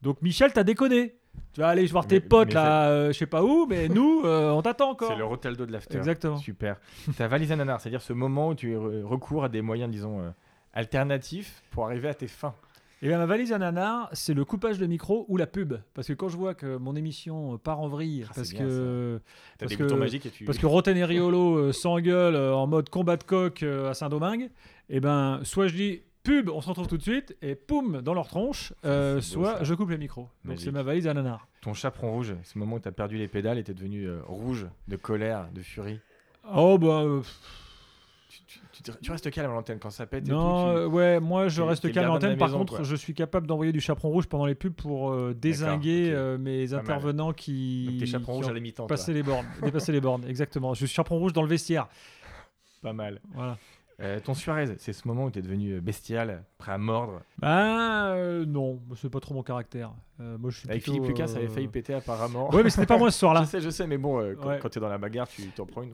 Donc, Michel, t'as déconné. Tu vas aller voir tes Mais- potes mais là, euh, je sais pas où, mais nous, euh, on t'attend encore. C'est le Rotaldo de l'after. Exactement. Super. Ta valise à nanar, c'est-à-dire ce moment où tu re- recours à des moyens, disons, euh, alternatifs pour arriver à tes fins. Et bien, ma valise à nanar, c'est le coupage de micro ou la pub. Parce que quand je vois que mon émission part en vrille, Ah, parce bien, que. Parce des que- magiques et tu... Parce que Roten et Riolo s'engueulent en mode combat de coq à Saint-Domingue, et ben soit je dis pub, on se retrouve tout de suite, et poum, dans leur tronche, euh, beau, soit je coupe les micros. Donc c'est ma valise à nanar. Ton chaperon rouge, ce moment où t'as perdu les pédales et t'es devenu euh, rouge de colère, de furie. Oh bah. euh, Tu, tu- tu te- tu restes calme à l'antenne quand ça pète et non, tout. ouais, moi je reste calme en gardien de antenne. la Par contre, quoi. je suis capable d'envoyer du chaperon rouge pendant les pubs pour désinguer mes Pas mal. intervenants qui. Donc chaperon rouge à la les bornes, dépasser les bornes, exactement. Je suis chaperon rouge dans le vestiaire. Pas mal. Voilà. Euh, ton Suarez, c'est ce moment où tu es devenu bestial, prêt à mordre. Bah euh, non, c'est pas trop mon caractère. Euh, moi, je suis Avec plutôt, Philippe Lucas, ça avait euh, failli péter apparemment. Ouais, mais c'était pas moi ce je soir-là. sais, je sais, mais bon, euh, quand, Ouais. tu es dans la bagarre, tu t'en prends une.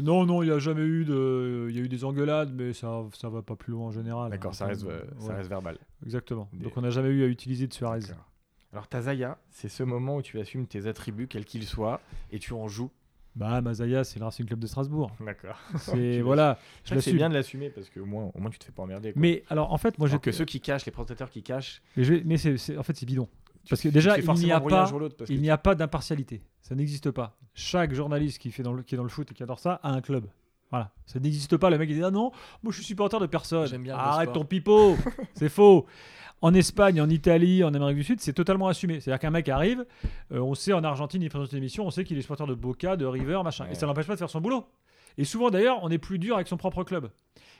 non, non, il n'y a jamais eu de. Il y a eu des engueulades, mais ça, ça va pas plus loin en général. D'accord, ça reste, ça ouais, reste verbal. Exactement. Des- Donc on n'a jamais eu à utiliser de Suarez. Alors, ta Zaya, c'est ce moment où tu assumes tes attributs, quels qu'ils soient, et tu en joues. Bah, Mazaya, c'est le Racing Club de Strasbourg. D'accord. C'est voilà. Je Je que c'est bien de l'assumer parce qu'au moins, au moins, tu te fais pas emmerder. quoi. Mais alors, en fait, moi, j'ai Alors que ceux qui cachent, les présentateurs qui cachent, Mais, je c'est, en fait, c'est bidon. Parce que déjà, il n'y a pas- que Il n'y a pas d'impartialité. Ça n'existe pas. Chaque journaliste qui, fait dans le, qui est dans le foot et qui adore ça a un club. Voilà. Ça n'existe pas. Le mec il dit Ah non, moi je suis supporter de personne. J'aime bien Arrête ton pipeau. c'est faux. En Espagne, en Italie, en Amérique du Sud, c'est totalement assumé. C'est-à-dire qu'un mec arrive, euh, on sait en Argentine, il présente une émission, on sait qu'il est supporter de Boca, de River, machin. Et ça n'empêche pas de faire son boulot. Et souvent d'ailleurs, on est plus dur avec son propre club.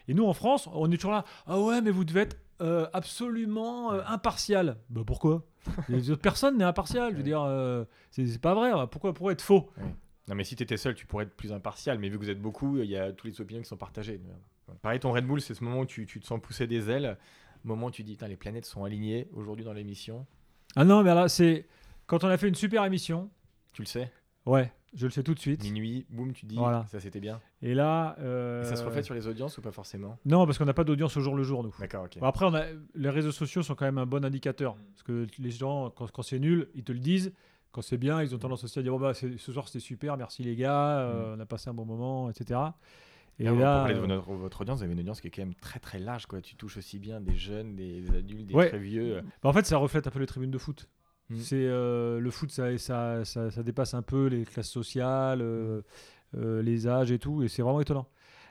Et nous en France, on est toujours là. Ah ouais, mais vous devez être euh, absolument euh, impartial. Bah pourquoi? Les autres personnes n'est impartial. Je veux dire, euh, c'est pas vrai. Pourquoi, être faux? Non, mais si tu étais seul, tu pourrais être plus impartial. Mais vu que vous êtes beaucoup, il y a toutes les opinions qui sont partagées. Pareil, ton Red Bull, c'est ce moment où tu, tu te sens pousser des ailes. Moment où tu dis, les planètes sont alignées aujourd'hui dans l'émission. Ah non, mais là, c'est quand on a fait une super émission. Tu le sais Ouais, je le sais tout de suite. Minuit, boum, tu dis, Voilà. ça c'était bien. Et là, euh, Et ça se reflète sur les audiences ou pas forcément? Non, parce qu'on n'a pas d'audience au jour le jour, nous. D'accord, ok. Bon, après, on a... les réseaux sociaux sont quand même un bon indicateur. Parce que les gens, quand, quand c'est nul, ils te le disent. Quand c'est bien, ils ont tendance aussi à dire oh, bah, ce soir c'était super, merci les gars, euh, on a passé un bon moment, etc. Et Et là, là, pour parler de euh, votre, votre audience, vous avez une audience qui est quand même très très large. Quoi. Tu touches aussi bien des jeunes, des adultes, des Ouais. très vieux. bah, en fait, ça reflète un peu les tribunes de foot. Mm. C'est euh, le foot, ça, ça, ça, ça dépasse un peu les classes sociales, euh, euh, les âges et tout, et c'est vraiment étonnant.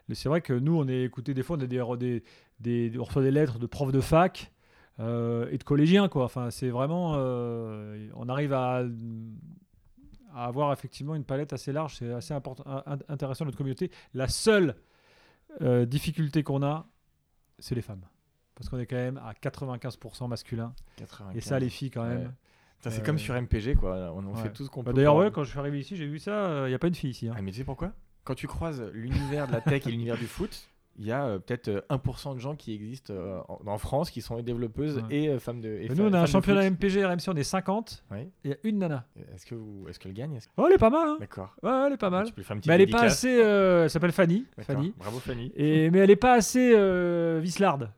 Mais c'est vrai que nous, on est écouté des fois, on, a des, des, des- on reçoit des lettres de profs de fac et de collégiens, quoi. Enfin, c'est vraiment, on arrive à, à avoir effectivement une palette assez large. C'est assez intéressant notre communauté. La seule euh, difficulté qu'on a, c'est les femmes. Parce qu'on est quand même à 95% masculin. 95. Et ça, les filles, quand Ouais. même. C'est euh, comme sur MPG, quoi. On, on ouais. fait tout ce qu'on Bah, peut. D'ailleurs, ouais, quand je suis arrivé ici, j'ai vu ça. Il n'y a pas une fille ici. hein. Ah, mais tu sais pourquoi? Quand tu croises l'univers de la tech et l'univers du foot, il y a euh, peut-être euh, 1% de gens qui existent euh, en, en France qui sont développeuses Ouais. et euh, femmes de. et nous, on a un championnat. MPG RMC, on est 50. Ouais. Il y a une nana. Est-ce que vous, est-ce qu'elle gagne que- Oh, elle est pas mal. Hein. D'accord. Ouais, elle est pas mal. Tu peux faire Mais elle est pas assez. euh, elle s'appelle Fanny. Fanny. Bravo Fanny. Et, mais elle est pas assez euh, vislarde.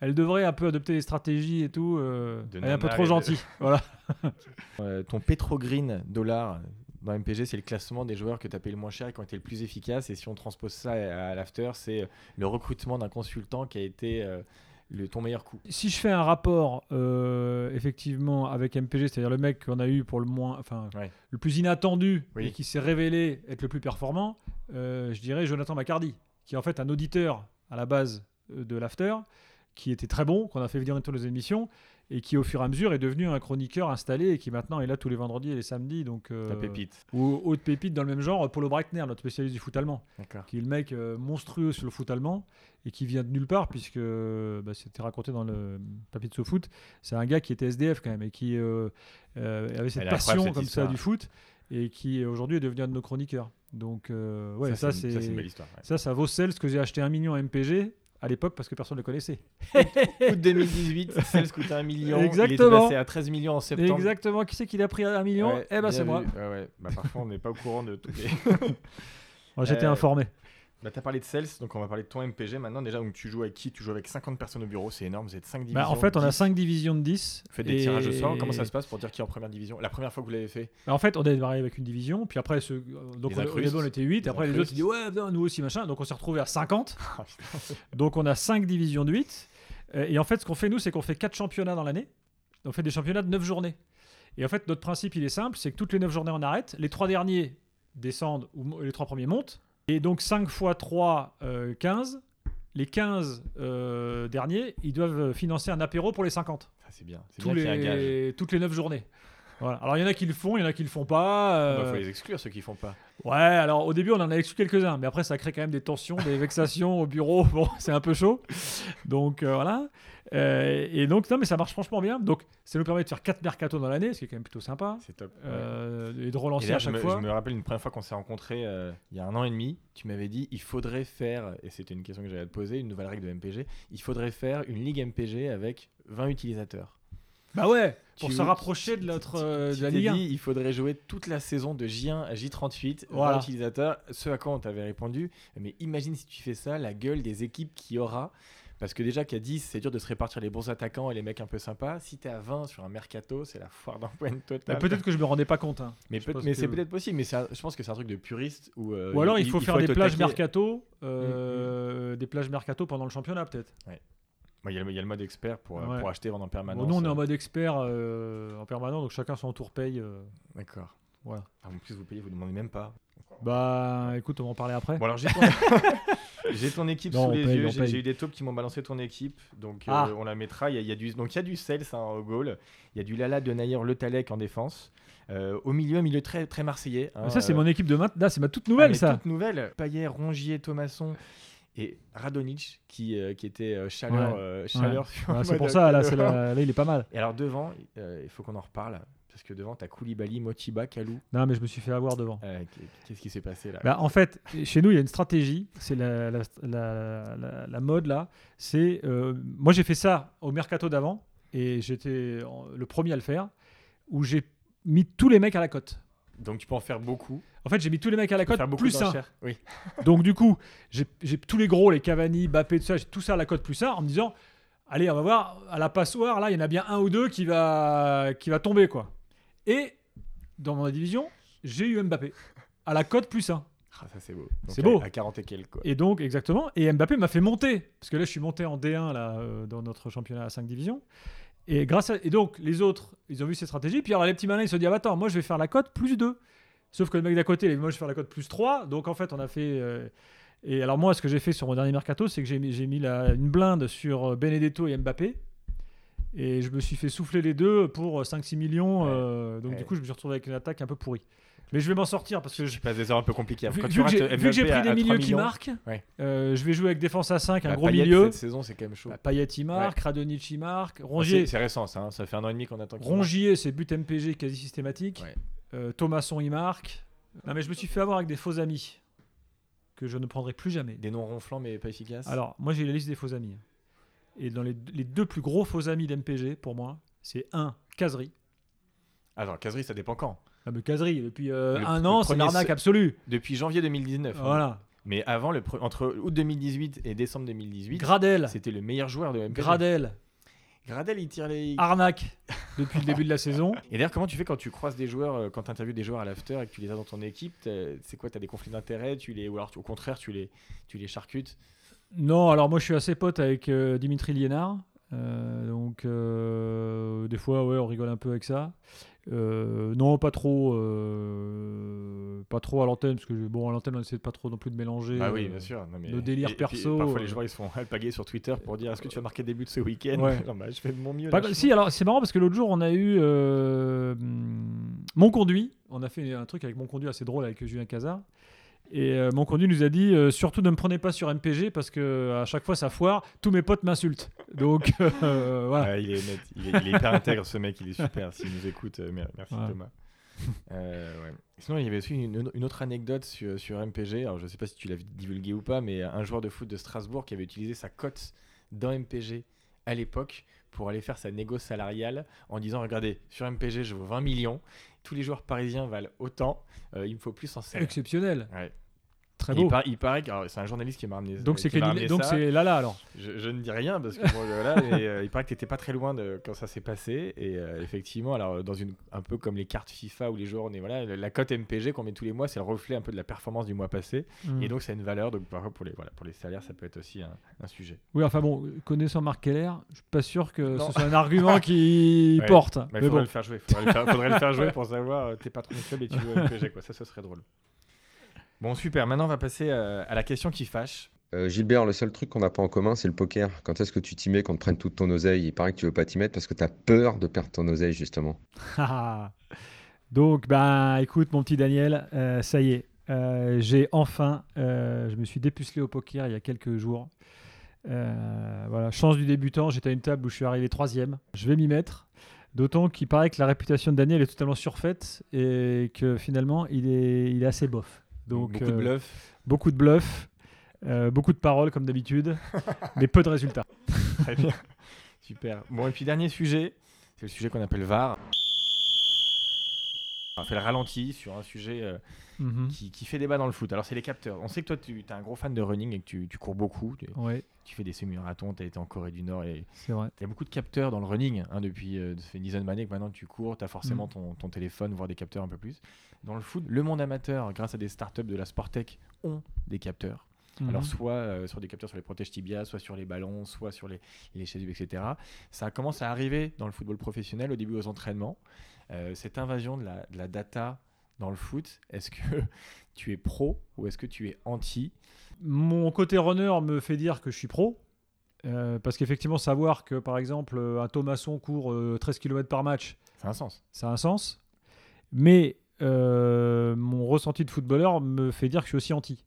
Elle devrait un peu adopter les stratégies et tout. euh, elle est un peu trop de- gentille. Voilà. Euh, ton Petro Green dollar dans MPG, c'est le classement des joueurs que tu as payé le moins cher et qui ont été le plus efficaces. Et si on transpose ça à, à l'after, c'est le recrutement d'un consultant qui a été euh, le, ton meilleur coup. Si je fais un rapport euh, effectivement avec MPG, c'est-à-dire le mec qu'on a eu pour le moins, enfin Ouais. le plus inattendu Oui. et qui s'est révélé être le plus performant, euh, je dirais Jonathan Macardy, qui est en fait un auditeur à la base euh, de l'after, qui était très bon, qu'on a fait venir dans toutes nos émissions et qui au fur et à mesure est devenu un chroniqueur installé et qui maintenant est là tous les vendredis et les samedis. Donc euh, Ta pépite. ou autre pépite dans le même genre, Paulo Breitner, notre spécialiste du foot allemand qui est le mec euh, monstrueux sur le foot allemand et qui vient de nulle part puisque bah, c'était raconté dans le papier de ce foot. C'est un gars qui était SDF quand même et qui euh, avait cette Elle passion cette comme histoire. ça du foot et qui aujourd'hui est devenu un de nos chroniqueurs. Donc ouais, ça, c'est c'est une- ça, c'est une belle histoire. ouais. ça, ça vaut celle ce que j'ai acheté un million à MPG à l'époque parce que personne ne le connaissait. Août 2018, Cels coûtait un million. Il était Exactement. passé à 13 millions en septembre. Exactement. Qui c'est qui l'a pris à un million? Ouais, Eh ben bien c'est moi. vu. Ouais, ouais. Bah, parfois, on n'est pas au courant de tout. les- J'étais Euh, informé. Bah, t'as parlé de Cels, donc on va parler de ton MPG maintenant. Déjà, donc, tu joues avec qui? Tu joues avec 50 personnes au bureau, c'est énorme. Vous êtes 5 divisions. Bah, en fait, on a 10. 5 divisions de 10. Vous faites des et- tirages au sort. Comment ça se passe pour dire qui est en première division? La première fois que vous l'avez fait? Bah, En fait, on a démarré avec une division, puis après, ce- euh, donc Les on, incrustes. on était 8, Les après les autres, ils disent ouais, viens, nous aussi, machin. Donc on s'est retrouvé à 50. Ah, putain. Donc on a 5 divisions de 8. Euh, Et en fait, ce qu'on fait, nous, c'est qu'on fait 4 championnats dans l'année. On fait des championnats de 9 journées. Et en fait, notre principe, il est simple c'est que toutes les 9 journées, on arrête. Les 3 derniers descendent, ou les 3 premiers montent. Et donc 5 fois 3, euh, 15. Les 15 euh, derniers, ils doivent financer un apéro pour les 50. Ça, c'est bien. C'est bien les, toutes les 9 journées. Voilà. Alors il y en a qui le font, il y en a qui le font pas. Il euh, faut les exclure ceux qui font pas. Ouais, alors au début on en a exclu quelques-uns, mais après ça crée quand même des tensions, des vexations au bureau. Bon, c'est un peu chaud. Donc euh, voilà. Euh, et donc non, mais ça marche franchement bien. Donc ça nous permet de faire 4 mercato dans l'année, ce qui est quand même plutôt sympa. C'est top. Et de Et relancer d'ailleurs, à je, chaque me, fois. je me rappelle une première fois qu'on s'est rencontrés il y a un an et demi, tu m'avais dit il faudrait faire, et c'était une question que j'allais te poser, une nouvelle règle de MPG, il faudrait faire une ligue MPG avec 20 utilisateurs. Bah ouais, pour Tu- se rapprocher de notre euh, de la t'es Ligue 1. dit il faudrait jouer toute la saison de J1 à J38, 20 Voilà. utilisateurs, ce à quoi on t'avait répondu, mais imagine si tu fais ça, la gueule des équipes qu'il y aura. Parce que déjà qu'à 10, c'est dur de se répartir les bons attaquants et les mecs un peu sympas. Si t'es à 20 sur un mercato, c'est la foire d'empoigne Bah, totale. Peut-être que je me rendais pas compte. hein. mais je peut- pense mais que- c'est peut-être possible, mais je pense que c'est un truc de puriste. Où, euh, Ou alors il faut faire des plages mercato, euh, des plages mercato pendant le championnat peut-être. Bah, Il y, a le- il y a le mode expert pour, euh, Ouais. pour acheter, vendre en permanence. Bon, nous on est en euh, mode expert euh, en permanent, donc chacun son tour paye. euh. D'accord. Voilà. Ah, en plus, vous payez, vous demandez même pas. Bah écoute, on va en parler après. Bon, alors j'ai ton, équipe Non, sous les paye, yeux. J'ai eu des taupes qui m'ont balancé ton équipe. Donc euh, Ah. on la mettra. Il y a, il y a du, donc il y a du sales hein, au goal. Il y a du Lala de Naïr Le Talek en défense. Euh, au milieu, un milieu très, très marseillais. hein, ça c'est euh, mon équipe de maintenant, c'est ma toute ah, nouvelle mais ça. toute nouvelle. Payet, Rongier, Thomasson et Radonic qui, euh, qui était euh, chaleur. Ouais. euh, chaleur Ouais, c'est pour ça, là, la- là il est pas mal. Et alors devant, euh, il faut qu'on en reparle. Parce que devant, t'as Koulibaly, Motiba, Kalou. Non mais je me suis fait avoir devant. Qu'est-ce qui s'est passé là? Bah, en fait, chez nous, il y a une stratégie. C'est la, la, la- mode là. C'est moi j'ai fait ça au mercato d'avant et j'étais le premier à le faire où j'ai mis tous les mecs à la cote. Donc tu peux en faire beaucoup. En fait, j'ai mis tous les mecs à la cote plus un. Oui. Donc du coup, j'ai tous les gros, les Cavani, Bappé, tout ça, j'ai tout ça à la cote plus ça en me disant, allez, on va voir à la passoire là, il y en a bien un ou deux qui va qui va tomber quoi. Et dans ma division, j'ai eu Mbappé à la cote plus 1. Ah, ça c'est beau. C'est beau. À 40 et quelques quoi. Et donc, exactement. Et Mbappé m'a fait monter. Parce que là, je suis monté en D1 là, euh, dans notre championnat à 5 divisions. Et, grâce à... et donc, les autres, ils ont vu ces stratégies. Puis alors, les petits malins, ils se dit ah, bah, Attends, moi, je vais faire la cote plus 2. Sauf que le mec d'à côté, il a dit Moi, je vais faire la cote plus 3. Donc, en fait, on a fait. euh, Et alors, moi, ce que j'ai fait sur mon dernier mercato, c'est que j'ai mis, j'ai mis la- une blinde sur euh, Benedetto et Mbappé. Et je me suis fait souffler les deux pour 5-6 millions. Ouais. euh, donc, Ouais. du coup, je me suis retrouvé avec une attaque un peu pourrie. Mais je vais m'en sortir parce que je, passe des heures un peu compliquées. Vu, vu que j'ai, rates vu que j'ai Mbappé pris à- des à 3 milieux qui millions, marquent, Ouais. euh, je vais jouer avec défense à 5, un bah, gros Payet, milieu. Cette saison, c'est quand même chaud. Bah, Payet il marque, Radonic il marque, Ah, Rongier, c'est- C'est récent, ça. hein. Ça fait un an et demi qu'on attend. Rongier c'est but MPG quasi systématique. Ouais. Euh, Thomasson il marque. Non mais je me suis fait avoir avec des faux amis que je ne prendrai plus jamais. Des noms ronflants mais pas efficaces. Alors moi j'ai la liste des faux amis. Et dans les, les deux plus gros faux amis d'MPG pour moi, c'est un Casery. Alors, Casery, ça dépend quand? Ah mais Casery depuis euh, Le- un an c'est l'arnaque absolue. Depuis janvier 2019. hein. Voilà. Mais avant, le entre août 2018 et décembre 2018, Gradel, c'était le meilleur joueur de MPG. Gradel, Gradel, il tire les. arnaque depuis le début de la saison. Et d'ailleurs, comment tu fais quand tu croises des joueurs, euh, quand tu interviews des joueurs à l'after et que tu les as dans ton équipe C'est quoi Tu as des conflits d'intérêts tu les, Ou alors, tu- au contraire, tu les, tu les charcutes? Non, alors moi je suis assez pote avec euh, Dimitri Liénard. Euh, donc euh, des fois ouais on rigole un peu avec ça. Euh, non pas trop euh, pas trop à l'antenne parce que bon à l'antenne on essaie de pas trop non plus de mélanger oui, euh, bien sûr. Non, mais... nos délires et- et puis, perso, parfois, les joueurs ils se font alpaguer sur Twitter pour dire Est-ce que tu vas marquer des buts ce week-end Ouais. Non, bah, Je fais de mon mieux. Pas- là, je- si alors c'est marrant parce que l'autre jour on a eu euh, mon conduit on a fait un truc avec mon conduit assez drôle avec Julien Cazard et euh, mon conduit nous a dit euh, surtout ne me prenez pas sur MPG parce que à chaque fois ça foire tous mes potes m'insultent donc euh, voilà Ouais, il est honnête, il est, il est hyper intègre ce mec, il est super. S'il nous écoute, euh, mer- merci Ouais. Thomas. Euh, ouais. Sinon, il y avait aussi une, une autre anecdote sur, sur MPG. Alors, je sais pas si tu l'as divulgué ou pas, mais un joueur de foot de Strasbourg qui avait utilisé sa cote dans MPG à l'époque pour aller faire sa négo salariale en disant Regardez, sur MPG, je vaux 20 millions. Tous les joueurs parisiens valent autant. euh, il me faut plus en salaire. exceptionnel Ouais. Très Il, beau par- il paraît que c'est un journaliste qui m'a ramené donc c'est donc c'est Lala alors Je, je ne dis rien parce que bon, voilà, mais, euh, il paraît que t'étais pas très loin de quand ça s'est passé et euh, effectivement alors dans une un peu comme les cartes FIFA où les joueurs on est voilà la cote MPG qu'on met tous les mois c'est le reflet un peu de la performance du mois passé Hmm. et donc ça a une valeur donc parfois pour les voilà pour les salaires ça peut être aussi un, un sujet. oui enfin bon connaissant Marc Keller je suis pas sûr que Non. ce soit un argument qui Ouais. porte Bah, mais faudrait bon le faire jouer, faudrait le faire, faudrait le faire jouer pour savoir euh, t'es pas trop club et tu joues MPG quoi ça ce serait drôle. Bon super maintenant on va passer euh, à la question qui fâche Euh, Gilbert, le seul truc qu'on n'a pas en commun, c'est le poker. Quand est-ce que tu t'y mets, qu'on te prenne toute ton oseille? Il paraît que tu veux pas t'y mettre parce que tu as peur de perdre ton oseille, justement. Donc, bah, écoute, mon petit Daniel, euh, ça y est, euh, j'ai enfin, euh, je me suis dépucelé au poker il y a quelques jours. Euh, voilà, chance du débutant, j'étais à une table où je suis arrivé troisième. Je vais m'y mettre. D'autant qu'il paraît que la réputation de Daniel est totalement surfaite et que finalement, il est, il est assez bof. Donc, beaucoup de euh, bluff. beaucoup de bluff, euh, beaucoup de paroles comme d'habitude, mais peu de résultats. Très bien. Super. Bon, et puis dernier sujet, c'est le sujet qu'on appelle VAR. On a fait le ralenti sur un sujet euh, Mhm. qui, qui fait débat dans le foot. Alors, c'est les capteurs. On sait que toi, tu es un gros fan de running et que tu, tu cours beaucoup. Tu, Ouais, tu fais des semi-marathons, tu as été en Corée du Nord et c'est vrai. il y a beaucoup de capteurs dans le running hein, depuis euh, une dizaine d'années que maintenant tu cours, tu as forcément Mm. ton, ton téléphone, voire des capteurs un peu plus. Dans le foot, le monde amateur, grâce à des startups de la Sportec, ont des capteurs. Alors Mhm. soit euh, sur des capteurs sur les protèges tibias, soit sur les ballons, soit sur les, les chasubles, etc. Ça commence à arriver dans le football professionnel au début aux entraînements. Euh, cette invasion de la, de la data dans le foot, est-ce que tu es pro ou est-ce que tu es anti? Mon côté runner me fait dire que je suis pro. euh, parce qu'effectivement, savoir que par exemple un Thomasson court euh, 13 km par match, Ça a un sens. ça a un sens. Mais mon ressenti de footballeur me fait dire que je suis aussi anti.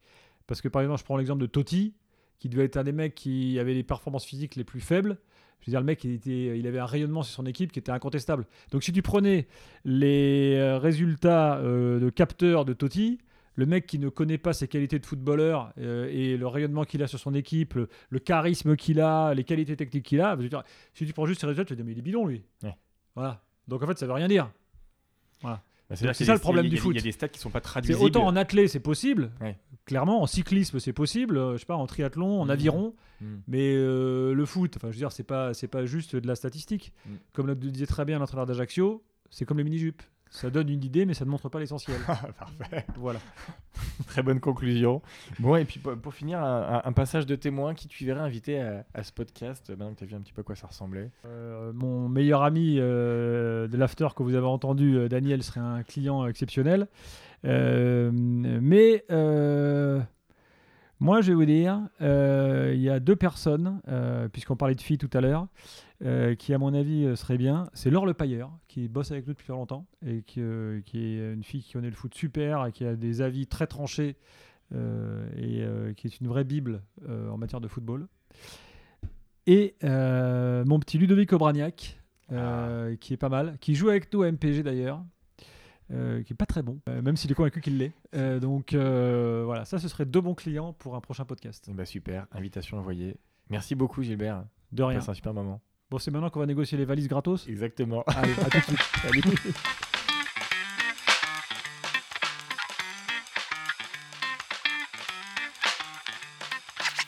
Parce que par exemple, je prends l'exemple de Totti, qui devait être un des mecs qui avait les performances physiques les plus faibles. Je veux dire, le mec, il, était, il avait un rayonnement sur son équipe qui était incontestable. Donc si tu prenais les euh, résultats euh, de capteurs de Totti, le mec qui ne connaît pas ses qualités de footballeur euh, et le rayonnement qu'il a sur son équipe, le, le charisme qu'il a, les qualités techniques qu'il a, je veux dire, si tu prends juste ses résultats, tu te dis mais il est bidon lui. Ouais. Voilà. Donc en fait, ça veut rien dire. Bah, c'est ça le problème a du foot. Il y a des stats qui sont pas traduisibles. autant en athlé, c'est possible. Ouais. Clairement, en cyclisme, c'est possible. euh, Je sais pas, en triathlon, en Mhm. aviron. Mm. Mais euh, le foot, enfin, je veux dire, c'est pas, c'est pas juste de la statistique. Mm. Comme le disait très bien l'entraîneur d'Ajaccio, c'est comme les mini-jupes. Ça donne une idée, mais ça ne montre pas l'essentiel. Parfait. voilà. Très bonne conclusion. Bon, et puis pour, finir, un, passage de témoin qui tu verrais invité à, à ce podcast, maintenant que tu as vu un petit peu à quoi ça ressemblait. Euh, mon meilleur ami euh, de l'after que vous avez entendu, euh, Daniel, serait un client exceptionnel. Mais moi, je vais vous dire, euh, il y a deux personnes, euh, puisqu'on parlait de filles tout à l'heure, euh, qui, à mon avis, seraient bien. C'est Laure Le Pailleur, qui bosse avec nous depuis longtemps, et qui, qui est une fille qui connaît le foot super, et qui a des avis très tranchés, et qui est une vraie bible en matière de football. Et mon petit Ludovic Obraniak, euh, qui est pas mal, qui joue avec nous à MPG d'ailleurs, euh, qui est pas très bon, euh, même s'il est convaincu qu'il l'est. Euh, donc voilà, ça ce serait deux bons clients pour un prochain podcast. Eh ben, super, invitation envoyée. Merci beaucoup Gilbert. De rien. C'est un super moment. Bon, c'est maintenant qu'on va négocier les valises gratos. Exactement. Allez, à tout de suite.